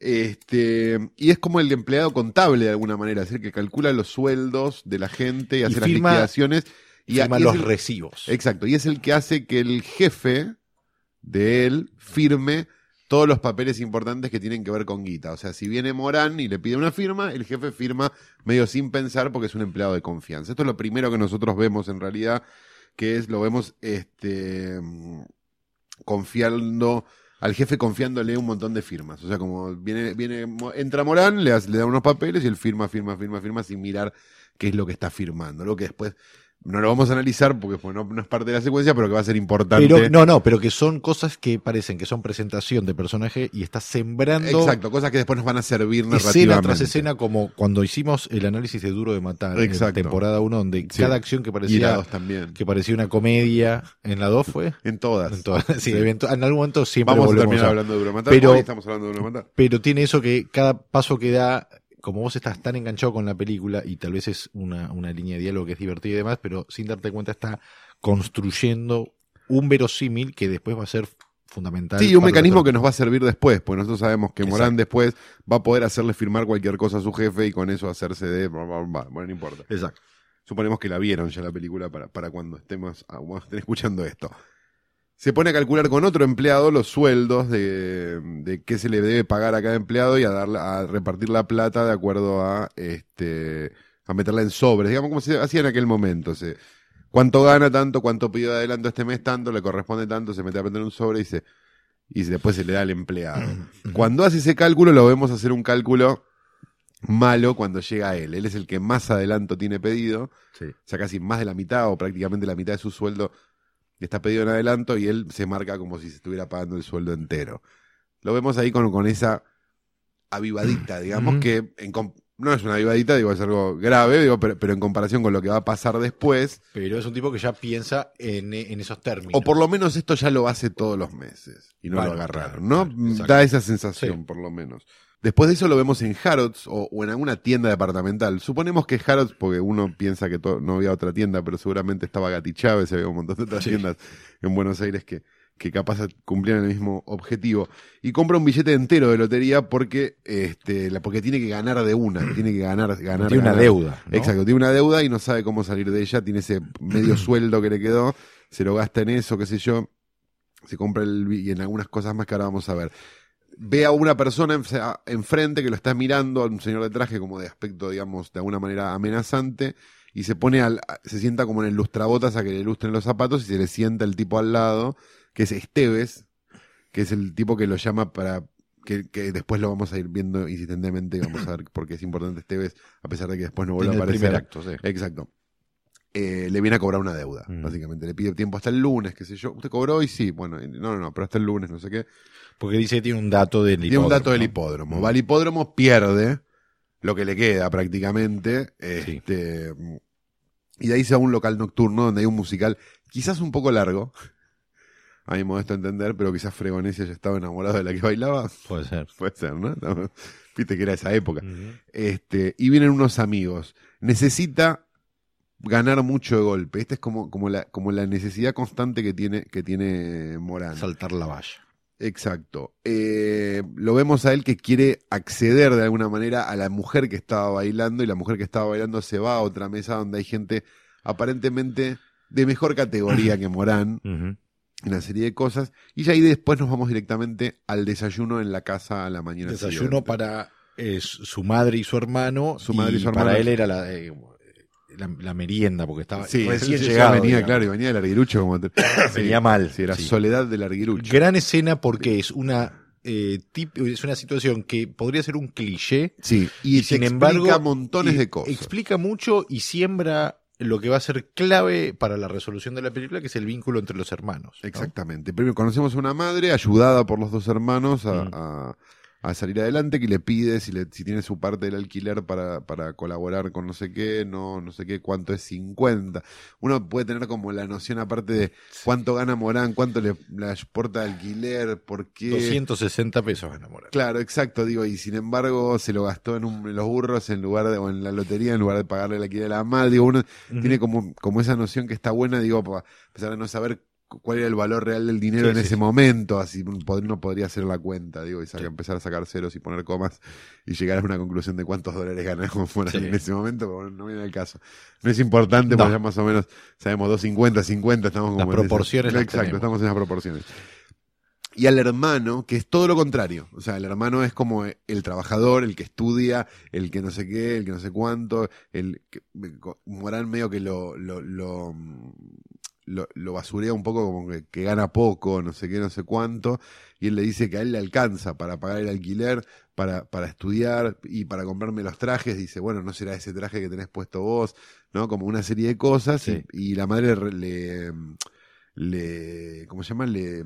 Este, y es como el empleado contable de alguna manera, es decir, que calcula los sueldos de la gente y hace las liquidaciones. Y, Firma y los el- recibos. Exacto, y es el que hace que el jefe de él firme todos los papeles importantes que tienen que ver con guita. O sea, si viene Morán y le pide una firma, el jefe firma medio sin pensar porque es un empleado de confianza. Esto es lo primero que nosotros vemos en realidad, que es, lo vemos este confiando al jefe confiándole un montón de firmas. O sea, como viene, viene, entra Morán, le, le da unos papeles y él firma, firma, firma, firma sin mirar qué es lo que está firmando. Lo que después no lo vamos a analizar porque pues, no, no es parte de la secuencia, pero que va a ser importante. Pero, no, no, pero que son cosas que parecen que son presentación de personaje y está sembrando Exacto, cosas que después nos van a servir escena narrativamente. tras escena, como cuando hicimos el análisis de Duro de Matar en Exacto. temporada 1, donde Sí. cada acción que parecía, también. que parecía una comedia, en la 2 fue. En todas. En, todas. Sí, en algún momento siempre Vamos a terminar a- hablando de Duro de Matar. Pero- Hoy estamos hablando de Duro de Matar. Pero tiene eso que cada paso que da, como vos estás tan enganchado con la película, y tal vez es una, una línea de diálogo que es divertida y demás, pero sin darte cuenta está construyendo un verosímil que después va a ser fundamental. Sí, un mecanismo que nos va a servir después, pues nosotros sabemos que Morán después va a poder hacerle firmar cualquier cosa a su jefe y con eso hacerse de... Bueno, no importa. Exacto. Suponemos que la vieron ya la película para, para cuando estemos ah, estén escuchando esto. Se pone a calcular con otro empleado los sueldos de, de qué se le debe pagar a cada empleado y a darle, a repartir la plata de acuerdo a este a meterla en sobres, digamos como se hacía en aquel momento. Se, cuánto gana tanto, cuánto pidió de adelanto este mes tanto, le corresponde tanto, se mete a meter un sobre y se y después se le da al empleado. Cuando hace ese cálculo lo vemos hacer un cálculo malo cuando llega a él. Él es el que más adelanto tiene pedido Sí. o sea, casi más de la mitad o prácticamente la mitad de su sueldo está pedido en adelanto y él se marca como si se estuviera pagando el sueldo entero. Lo vemos ahí con, con esa avivadita, digamos que en no es una avivadita, digo, es algo grave, digo, pero, pero en comparación con lo que va a pasar después, Pero es un tipo que ya piensa en, en esos términos. o por lo menos esto ya lo hace todos los meses y no Bueno, lo agarraron, ¿no? claro, exacto. da esa sensación, Sí. por lo menos. Después de eso lo vemos en Harrods o, o en alguna tienda departamental. Suponemos que Harrods, porque uno piensa que no había otra tienda, pero seguramente estaba Gati Chávez y había un montón de otras Sí. tiendas en Buenos Aires que, que capaz cumplían el mismo objetivo. Y compra un billete entero de lotería porque, este, la- porque tiene que ganar de una, tiene que ganar, ganar. Tiene una deuda. ¿no? Exacto, tiene una deuda y no sabe cómo salir de ella, tiene ese medio sueldo que le quedó, se lo gasta en eso, qué sé yo, se compra el y en algunas cosas más que ahora vamos a ver. Ve a una persona enfrente que lo está mirando, a un señor de traje como de aspecto, digamos, de alguna manera amenazante, y se pone al, se sienta como en el lustrabotas a que le ilustren los zapatos y se le sienta el tipo al lado, que es Esteves, que es el tipo que lo llama para que, que después lo vamos a ir viendo insistentemente, y vamos a ver por qué es importante Esteves, a pesar de que después no vuelve a aparecer. acto, sí. Exacto. Eh, le viene a cobrar una deuda, Mm. básicamente. Le pide tiempo hasta el lunes, qué sé yo. ¿Usted cobró hoy? Sí. Bueno, y- no, no, no, pero hasta el lunes, no sé qué. Porque dice que tiene un dato del Tiene un dato del hipódromo. Mm. Va al hipódromo, pierde lo que le queda prácticamente. Este, Y de ahí se va a un local nocturno donde hay un musical, quizás un poco largo. A mi modesto entender, pero quizás Fregonesia ya estaba enamorado de la que bailaba. Puede ser. Puede ser, ¿no? Viste que era esa época. Este, y vienen unos amigos. Necesita ganar mucho de golpe. Esta es como, como, la, como la necesidad constante que tiene, que tiene Morán. Saltar la valla. Exacto. Eh, lo vemos a él que quiere acceder de alguna manera a la mujer que estaba bailando y la mujer que estaba bailando se va a otra mesa donde hay gente aparentemente de mejor categoría que Morán, Ujú. una serie de cosas. Y ya ahí después nos vamos directamente al desayuno en la casa a la mañana. Desayuno siguiente. para eh, su madre y su hermano. Su madre y su Para hermano. él era la, eh, la, la merienda, porque estaba Sí, recién ya llegado. venía, digamos. claro, y venía del arguirucho como Venía mal. Sí, era sí. Soledad del arguirucho. Gran escena porque es una eh, tip- es una situación que podría ser un cliché, Sí, y, Y sin embargo, embargo, montones y de cosas. explica mucho y siembra lo que va a ser clave para la resolución de la película, que es el vínculo entre los hermanos. ¿no? Exactamente. Primero conocemos a una madre ayudada por los dos hermanos a, Mm. a- a salir adelante, que le pide si, le, si tiene su parte del alquiler para, para colaborar con no sé qué, no, no sé qué, cuánto es 50. Uno puede tener como la noción aparte de cuánto gana Morán, cuánto le, le aporta alquiler, por qué. 260 pesos gana Morán. Claro, exacto, digo, y sin embargo se lo gastó en, un- en los burros en lugar de, o en la lotería en lugar de pagarle el alquiler a la madre, digo, uno tiene como, como esa noción que está buena, digo, pa- a pesar de no saber cuál era el valor real del dinero Sí, en sí, ese sí. momento, así pod- no podría hacer la cuenta, digo, y saca- empezar a sacar ceros y poner comas y llegar a una conclusión de cuántos dólares ganamos en ese momento, pero bueno, no viene el caso. No es importante, No. porque ya más o menos sabemos 250, 50, estamos como Las en proporciones las Exacto, tenemos. estamos en esas proporciones. Y al hermano, que es todo lo contrario. O sea, el hermano es como el trabajador, el que estudia, el que no sé qué, el que no sé cuánto, el que, Morán medio que lo, lo, lo, lo, lo basurea un poco como que, que gana poco, no sé qué, no sé cuánto, y él le dice que a él le alcanza para pagar el alquiler, para, para estudiar y para comprarme los trajes, dice, bueno, no será ese traje que tenés puesto vos, ¿no? Como una serie de cosas, Sí. y, y la madre le, le, le- ¿cómo se llama? Le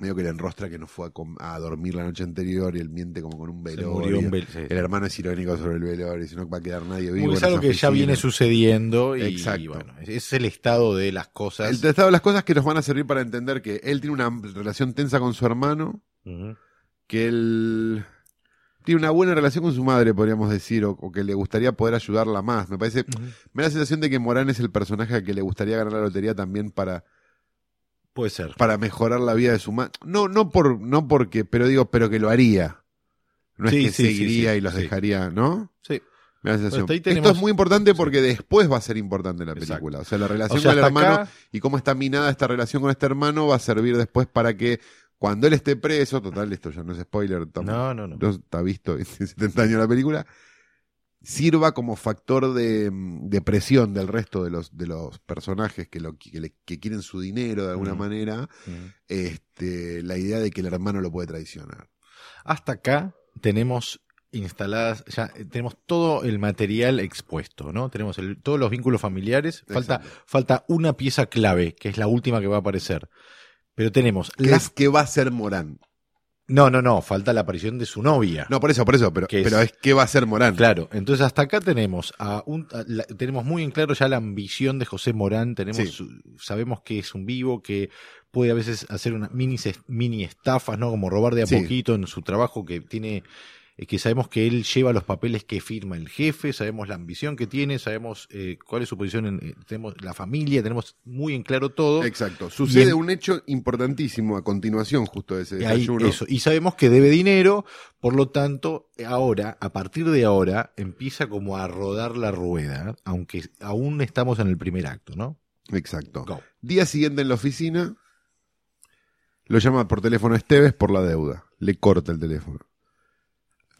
medio que le enrostra que no fue a, com- a dormir la noche anterior y él miente como con un velorio. murió un vel- sí. El hermano es irónico sobre el velorio, si no va a quedar nadie vivo. Es algo que ya viene sucediendo y, Exacto. y bueno, es- el estado de las cosas. El estado de las cosas que nos van a servir para entender que él tiene una relación tensa con su hermano, que él tiene una buena relación con su madre, podríamos decir, o, o que le gustaría poder ayudarla más. Me parece, me da la sensación de que Morán es el personaje al que le gustaría ganar la lotería también para, Puede ser. para mejorar la vida de su madre. No, no por, no porque, pero digo, pero que lo haría. No es que sí, seguiría sí, y los dejaría, ¿no? Sí. Me da sensación. Esto es muy importante porque después va a ser importante la Exacto. película. O sea, la relación O sea, con el hermano acá- y cómo está minada esta relación con este hermano va a servir después para que cuando él esté preso, total, esto ya no es spoiler, No, no, no. no está visto en 70 años la película, sirva como factor de, de presión del resto de los, de los personajes que, lo, que, le- que quieren su dinero de alguna Mm. manera, Ujú. este, la idea de que el hermano lo puede traicionar. Hasta acá tenemos instaladas, ya eh, tenemos todo el material expuesto, ¿no? Tenemos el- todos los vínculos familiares. Falta, Exacto. falta una pieza clave, que es la última que va a aparecer. Pero tenemos ¿Qué la- es que va a ser Morán? No, no, no, falta la aparición de su novia. No, por eso, por eso, pero, ¿Qué es? pero es que va a ser Morán. Claro, entonces hasta acá tenemos a un a la- tenemos muy en claro ya la ambición de José Morán, tenemos Sí. sabemos que es un vivo que puede a veces hacer unas mini mini estafas, ¿no? Como robar de a Sí. poquito en su trabajo que tiene eh, que sabemos que él lleva los papeles que firma el jefe, sabemos la ambición que tiene, sabemos eh, cuál es su posición en eh, tenemos la familia, tenemos muy en claro todo. Exacto. Sucede en- un hecho importantísimo a continuación justo de ese ahí, desayuno. eso. Y sabemos que debe dinero, por lo tanto, ahora, a partir de ahora, empieza como a rodar la rueda, aunque aún estamos en el primer acto, ¿no? Exacto. Go. Día siguiente en la oficina, lo llama por teléfono Esteves por la deuda. Le corta el teléfono.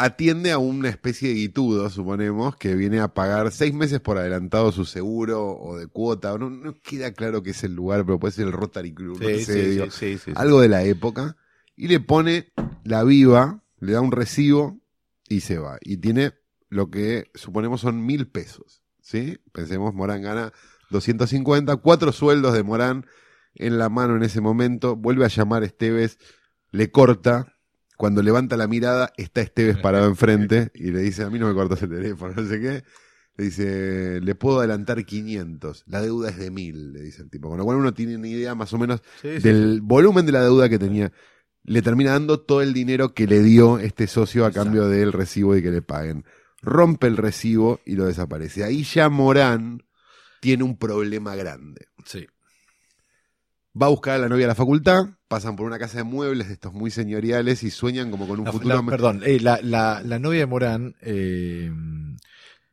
Atiende a una especie de guitudo, suponemos, que viene a pagar seis meses por adelantado su seguro o de cuota. No, no queda claro qué es el lugar, pero puede ser el Rotary Club, no Sí, sé, sí, digo, sí, sí, sí, sí. algo de la época. Y le pone la viva, le da un recibo y se va. Y tiene lo que suponemos son mil pesos. ¿Sí? Pensemos, Morán gana 250, cuatro sueldos de Morán en la mano en ese momento. Vuelve a llamar a Esteves, le corta. Cuando levanta la mirada, está Esteves parado enfrente y le dice: A mí no me cortas el teléfono, no sé qué. Le dice: Le puedo adelantar 500. La deuda es de mil, le dice el tipo. Con lo cual uno tiene una idea más o menos Sí, sí, del volumen de la deuda que tenía. Le termina dando todo el dinero que le dio este socio a Exacto. cambio del recibo y que le paguen. Rompe el recibo y lo desaparece. Ahí ya Morán tiene un problema grande. sí. Va a buscar a la novia a la facultad, pasan por una casa de muebles de estos muy señoriales y sueñan como con un La- futuro. la- perdón, eh, la, la, la novia de Morán eh,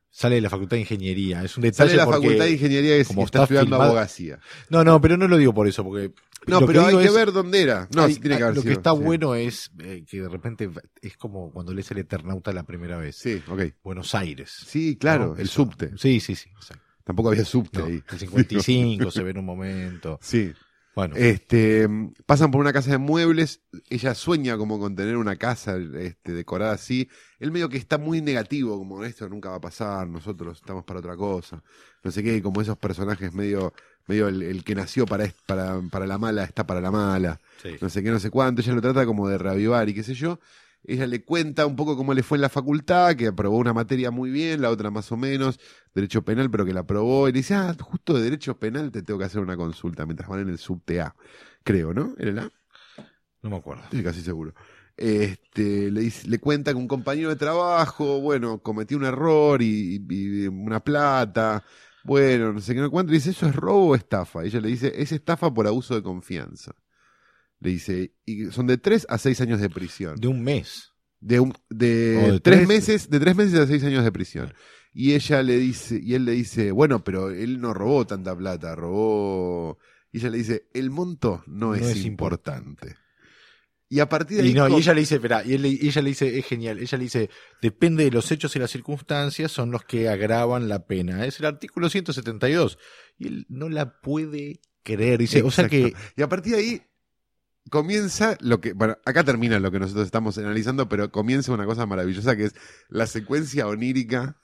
sale de la Facultad de Ingeniería. Es un detalle Sale de la porque- Facultad de Ingeniería y como está, está estudiando filmado- abogacía. No, no, pero no lo digo por eso, porque... No, pero hay que ver dónde era. No, hay- sí tiene que haber lo que está sí. bueno es eh, que de repente es como cuando lees el Eternauta la primera vez. Sí, ok. Buenos Aires. Sí, claro, ¿no? el subte. Sí, sí, sí. exacto. Tampoco había subte No, ahí. el 55 se ve en un momento. Sí. Bueno, Este, pasan por una casa de muebles, ella sueña como con tener una casa este, decorada así. Él medio que está muy negativo, como esto nunca va a pasar, nosotros estamos para otra cosa. No sé qué, como esos personajes medio, medio el, el que nació para, para, para la mala está para la mala. sí. no sé qué, no sé cuánto, ella lo trata como de reavivar y qué sé yo. Ella le cuenta un poco cómo le fue en la facultad, que aprobó una materia muy bien, la otra más o menos, derecho penal, pero que la aprobó. Y le dice, ah, justo de derecho penal te tengo que hacer una consulta mientras van en el subte A. Creo, ¿no? ¿Era el A? no me acuerdo. Estoy casi seguro. Este, le, dice- le cuenta que un compañero de trabajo, bueno, cometió un error y una plata. Bueno, no sé qué, no cuánto. Le dice, ¿eso es robo o estafa? Y ella le dice, es estafa por abuso de confianza. Le dice, y son de tres a seis años de prisión. De un mes. De, un- de, tres tres. meses, de tres meses a seis años de prisión. Y ella le dice, y él le dice, bueno, pero él no robó tanta plata, robó. Y ella le dice, el monto no, No es, es importante. Y a partir de ahí. Y, no, y com- ella le dice, espera, y él le- ella le dice, es genial, ella le dice, depende de los hechos y las circunstancias, son los que agravan la pena. Es el artículo 172. Y él no la puede creer. Dice, o sea que. Y a partir de ahí comienza lo que. Bueno, acá termina lo que nosotros estamos analizando, pero comienza una cosa maravillosa que es la secuencia onírica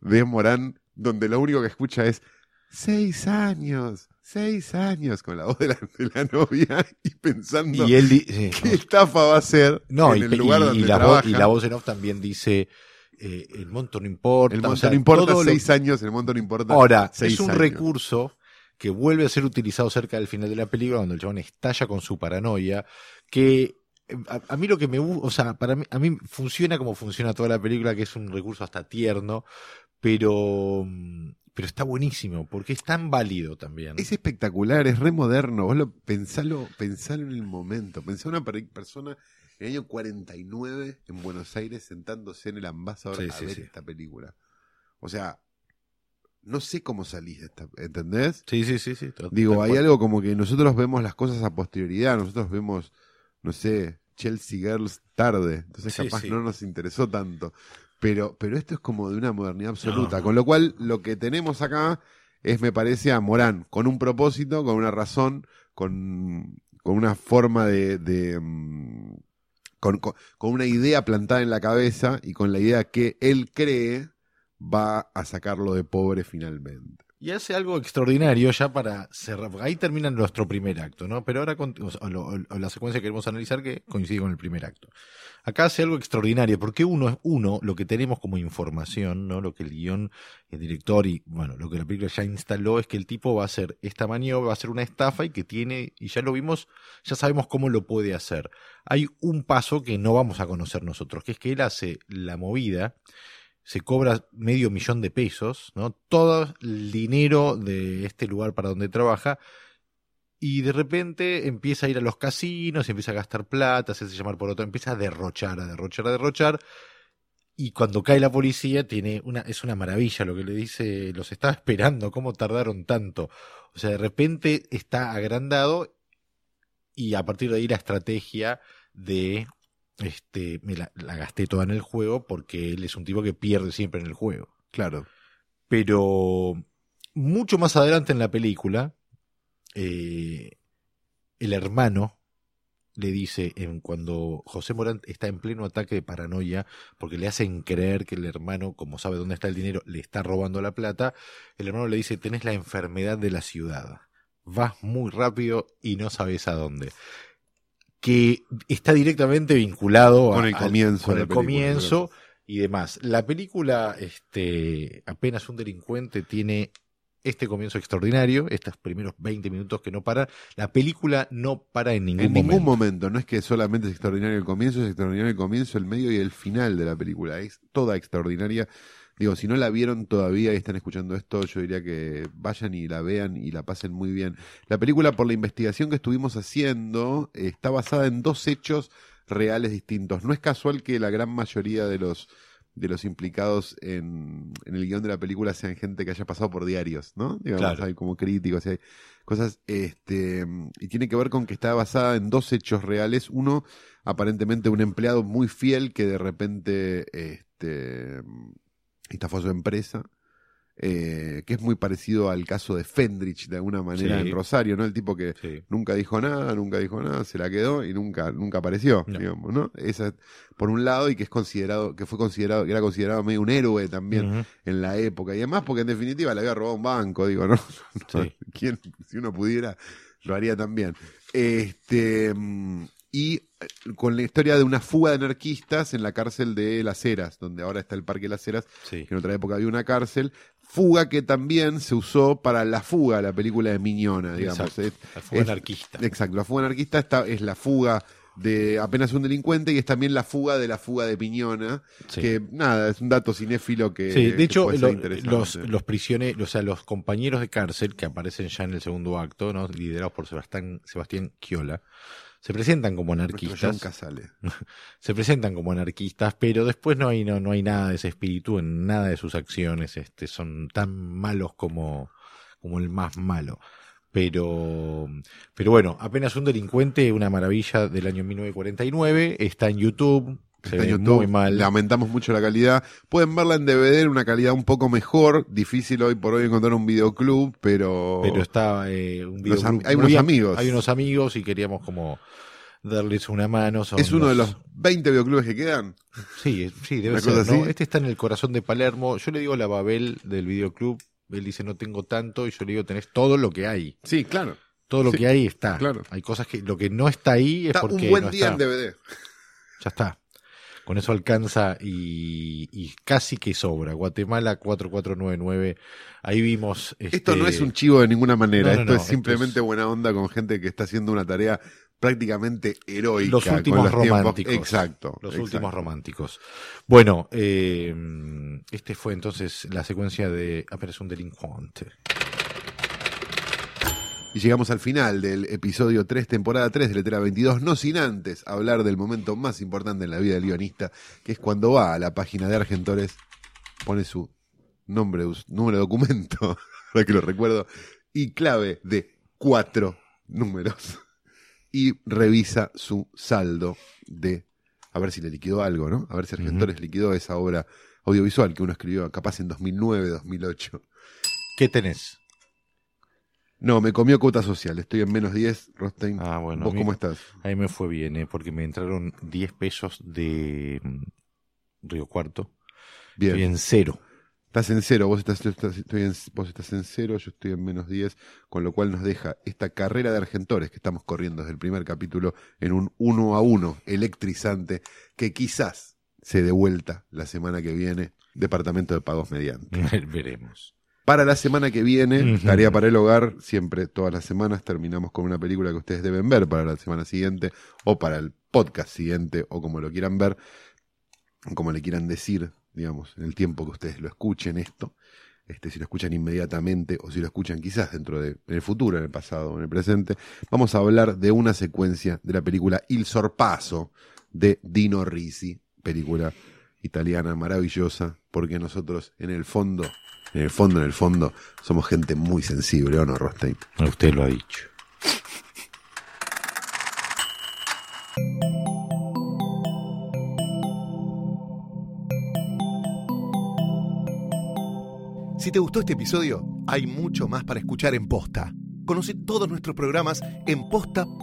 de Morán, donde lo único que escucha es seis años, seis años, con la voz de la, de la novia y pensando y él qué estafa va a ser no, en y, el lugar y- y donde la voz, trabaja. y la voz en off también dice, eh, el monto no importa. el o monto sea, no importa lo- seis años, el monto no importa. Ahora, seis es un años. recurso que vuelve a ser utilizado cerca del final de la película, cuando el chabón estalla con su paranoia, que eh, a, a mí lo que me gusta, o sea, para mí, a mí funciona como funciona toda la película, que es un recurso hasta tierno, pero, mm, pero está buenísimo, porque es tan válido también. Es espectacular, es re moderno. Vos lo, pensalo, pensalo en el momento. Pensá una per- persona en el año 49 en Buenos Aires sentándose en el Ambassador Sí, a sí, ver sí. esta película. O sea, no sé cómo salís de esta, ¿entendés? Sí, sí, sí, sí. Digo, hay algo como que nosotros vemos las cosas a posterioridad, nosotros vemos, no sé, Chelsea Girls tarde, entonces Sí, capaz sí. no nos interesó tanto. Pero, pero esto es como de una modernidad absoluta. No. Con lo cual, lo que tenemos acá es, me parece, a Morán, con un propósito, con una razón, con, con una forma de. de, mm, con, con- con una idea plantada en la cabeza y con la idea que él cree va a sacarlo de pobre finalmente. Y hace algo extraordinario ya para cerrar. Ahí termina nuestro primer acto, ¿no? Pero ahora, con- la secuencia que queremos analizar que coincide con el primer acto. Acá hace algo extraordinario, porque uno es uno, lo que tenemos como información, ¿no? Lo que el guion, el director y, bueno, lo que la película ya instaló es que el tipo va a hacer esta maniobra, va a hacer una estafa y que tiene, y ya lo vimos, ya sabemos cómo lo puede hacer. Hay un paso que no vamos a conocer nosotros, que es que él hace la movida, se cobra medio millón de pesos, ¿no? Todo el dinero de este lugar para donde trabaja. Y de repente empieza a ir a los casinos, empieza a gastar plata, se hace llamar por otro, empieza a derrochar, a derrochar, a derrochar. Y cuando cae la policía, tiene una, es una maravilla lo que le dice, los estaba esperando, ¿cómo tardaron tanto? O sea, de repente está agrandado y a partir de ahí la estrategia de este, me la, la gasté toda en el juego porque él es un tipo que pierde siempre en el juego. Claro. Pero mucho más adelante en la película, eh, el hermano le dice, en, cuando José Morán está en pleno ataque de paranoia, porque le hacen creer que el hermano, como sabe dónde está el dinero, le está robando la plata, el hermano le dice, tenés la enfermedad de la ciudad, vas muy rápido y no sabes a dónde. Que está directamente vinculado Con el al- comienzo con de la el comienzo y demás. La película, este, apenas un delincuente tiene este comienzo extraordinario, estos primeros 20 minutos que no paran. La película no para en ningún en momento. ningún momento, no es que solamente es extraordinario el comienzo, es extraordinario el comienzo, el medio y el final de la película. Es toda extraordinaria. Digo, si no la vieron todavía y están escuchando esto, yo diría que vayan y la vean y la pasen muy bien. La película, por la investigación que estuvimos haciendo, está basada en dos hechos reales distintos. No es casual que la gran mayoría de los de los implicados en, en el guion de la película sean gente que haya pasado por diarios, ¿no? Digamos, Claro. hay como críticos, hay cosas, este, y tiene que ver con que está basada en dos hechos reales. Uno, aparentemente un empleado muy fiel que de repente, este, estafó a su empresa. eh, que es muy parecido al caso de Fendrich de alguna manera Sí. en Rosario, ¿no? El tipo que Sí. nunca dijo nada, nunca dijo nada, se la quedó y nunca, nunca apareció, No. digamos, ¿no? Esa, por un lado, y que es considerado, que fue considerado, que era considerado medio un héroe también en la época, y además porque en definitiva le había robado un banco, digo, ¿no? Sí. ¿Quién, si uno pudiera, lo haría también. Este, y con la historia de una fuga de anarquistas en la cárcel de Las Heras, donde ahora está el Parque Las Heras, Sí. que en otra época había una cárcel, fuga que también se usó para La Fuga, la película de Miñona, digamos. Exacto. Es- La fuga es- anarquista. Exacto, la fuga anarquista está, es la fuga de apenas un delincuente y es también la fuga de la fuga de Piñona, Sí. que nada, es un dato cinéfilo que... Sí, que de hecho, lo- los, los prisioneros, o sea, los compañeros de cárcel que aparecen ya en el segundo acto, ¿no? liderados por Sebastián, Sebastián Chiola, se presentan como anarquistas. Casale. se presentan como anarquistas, pero después no hay, no, no hay nada de ese espíritu en nada de sus acciones, este, son tan malos como, como el más malo. Pero, pero bueno, apenas un delincuente, una maravilla del año 1949, está en YouTube, Está en YouTube, muy mal. Lamentamos mucho la calidad. Pueden verla en DVD en una calidad un poco mejor. Difícil hoy por hoy encontrar un videoclub, pero. pero está eh, un videoclub hay unos amigos. Hay unos amigos y queríamos como darles una mano. son es uno de los 20 videoclubes que quedan. Sí, sí, debe ser. Este está en el corazón de Palermo. Yo le digo a la Babel del videoclub. Él dice no tengo tanto y yo le digo tenés todo lo que hay. Sí, claro. Todo lo Sí, que hay está. claro. Hay cosas que lo que no está ahí es Está porque un buen no día está. en DVD. Ya está. Con eso alcanza y, y casi que sobra. Guatemala 4499. Ahí vimos. Esto no este, es un chivo de ninguna manera. No, no, esto no, es simplemente esto es- buena onda con gente que está haciendo una tarea prácticamente heroica. Los últimos románticos. Exacto. Los exacto. últimos románticos. Bueno, eh, este fue entonces la secuencia de Apenas un delincuente. Y llegamos al final del episodio 3, temporada 3 de Letra 22, no sin antes hablar del momento más importante en la vida del guionista, que es cuando va a la página de Argentores, pone su nombre, us- número de documento, ahora que lo recuerdo, y clave de cuatro números, y revisa su saldo de, a ver si le liquidó algo, ¿no? A ver si Argentores liquidó esa obra audiovisual que uno escribió capaz en 2009, 2008. ¿Qué tenés? No, me comió cuota social. Estoy en menos 10, Rostein. Ah, bueno. ¿Vos mí- cómo estás? A mí me fue bien, ¿eh? porque me entraron 10 pesos de mm, Río Cuarto. Bien. Estoy en cero. Estás en cero, vos estás, estás- estoy en, vos estás en cero, yo estoy en menos 10, con lo cual nos deja esta carrera de Argentores que estamos corriendo desde el primer capítulo en un uno a uno electrizante que quizás se dé vuelta la semana que viene, departamento de pagos mediante. Veremos. Para la semana que viene, Ujú. tarea para el hogar, siempre todas las semanas terminamos con una película que ustedes deben ver para la semana siguiente o para el podcast siguiente o como lo quieran ver, como le quieran decir, digamos, en el tiempo que ustedes lo escuchen esto, este, si lo escuchan inmediatamente o si lo escuchan quizás dentro de, en el futuro, en el pasado o en el presente, vamos a hablar de una secuencia de la película Il Sorpaso de Dino Risi, película italiana maravillosa, porque nosotros en el fondo, en el fondo, en el fondo, somos gente muy sensible, ¿o no, Rostein? Usted lo ha dicho. Si te gustó este episodio, hay mucho más para escuchar en Posta. Conoce todos nuestros programas en posta.fm.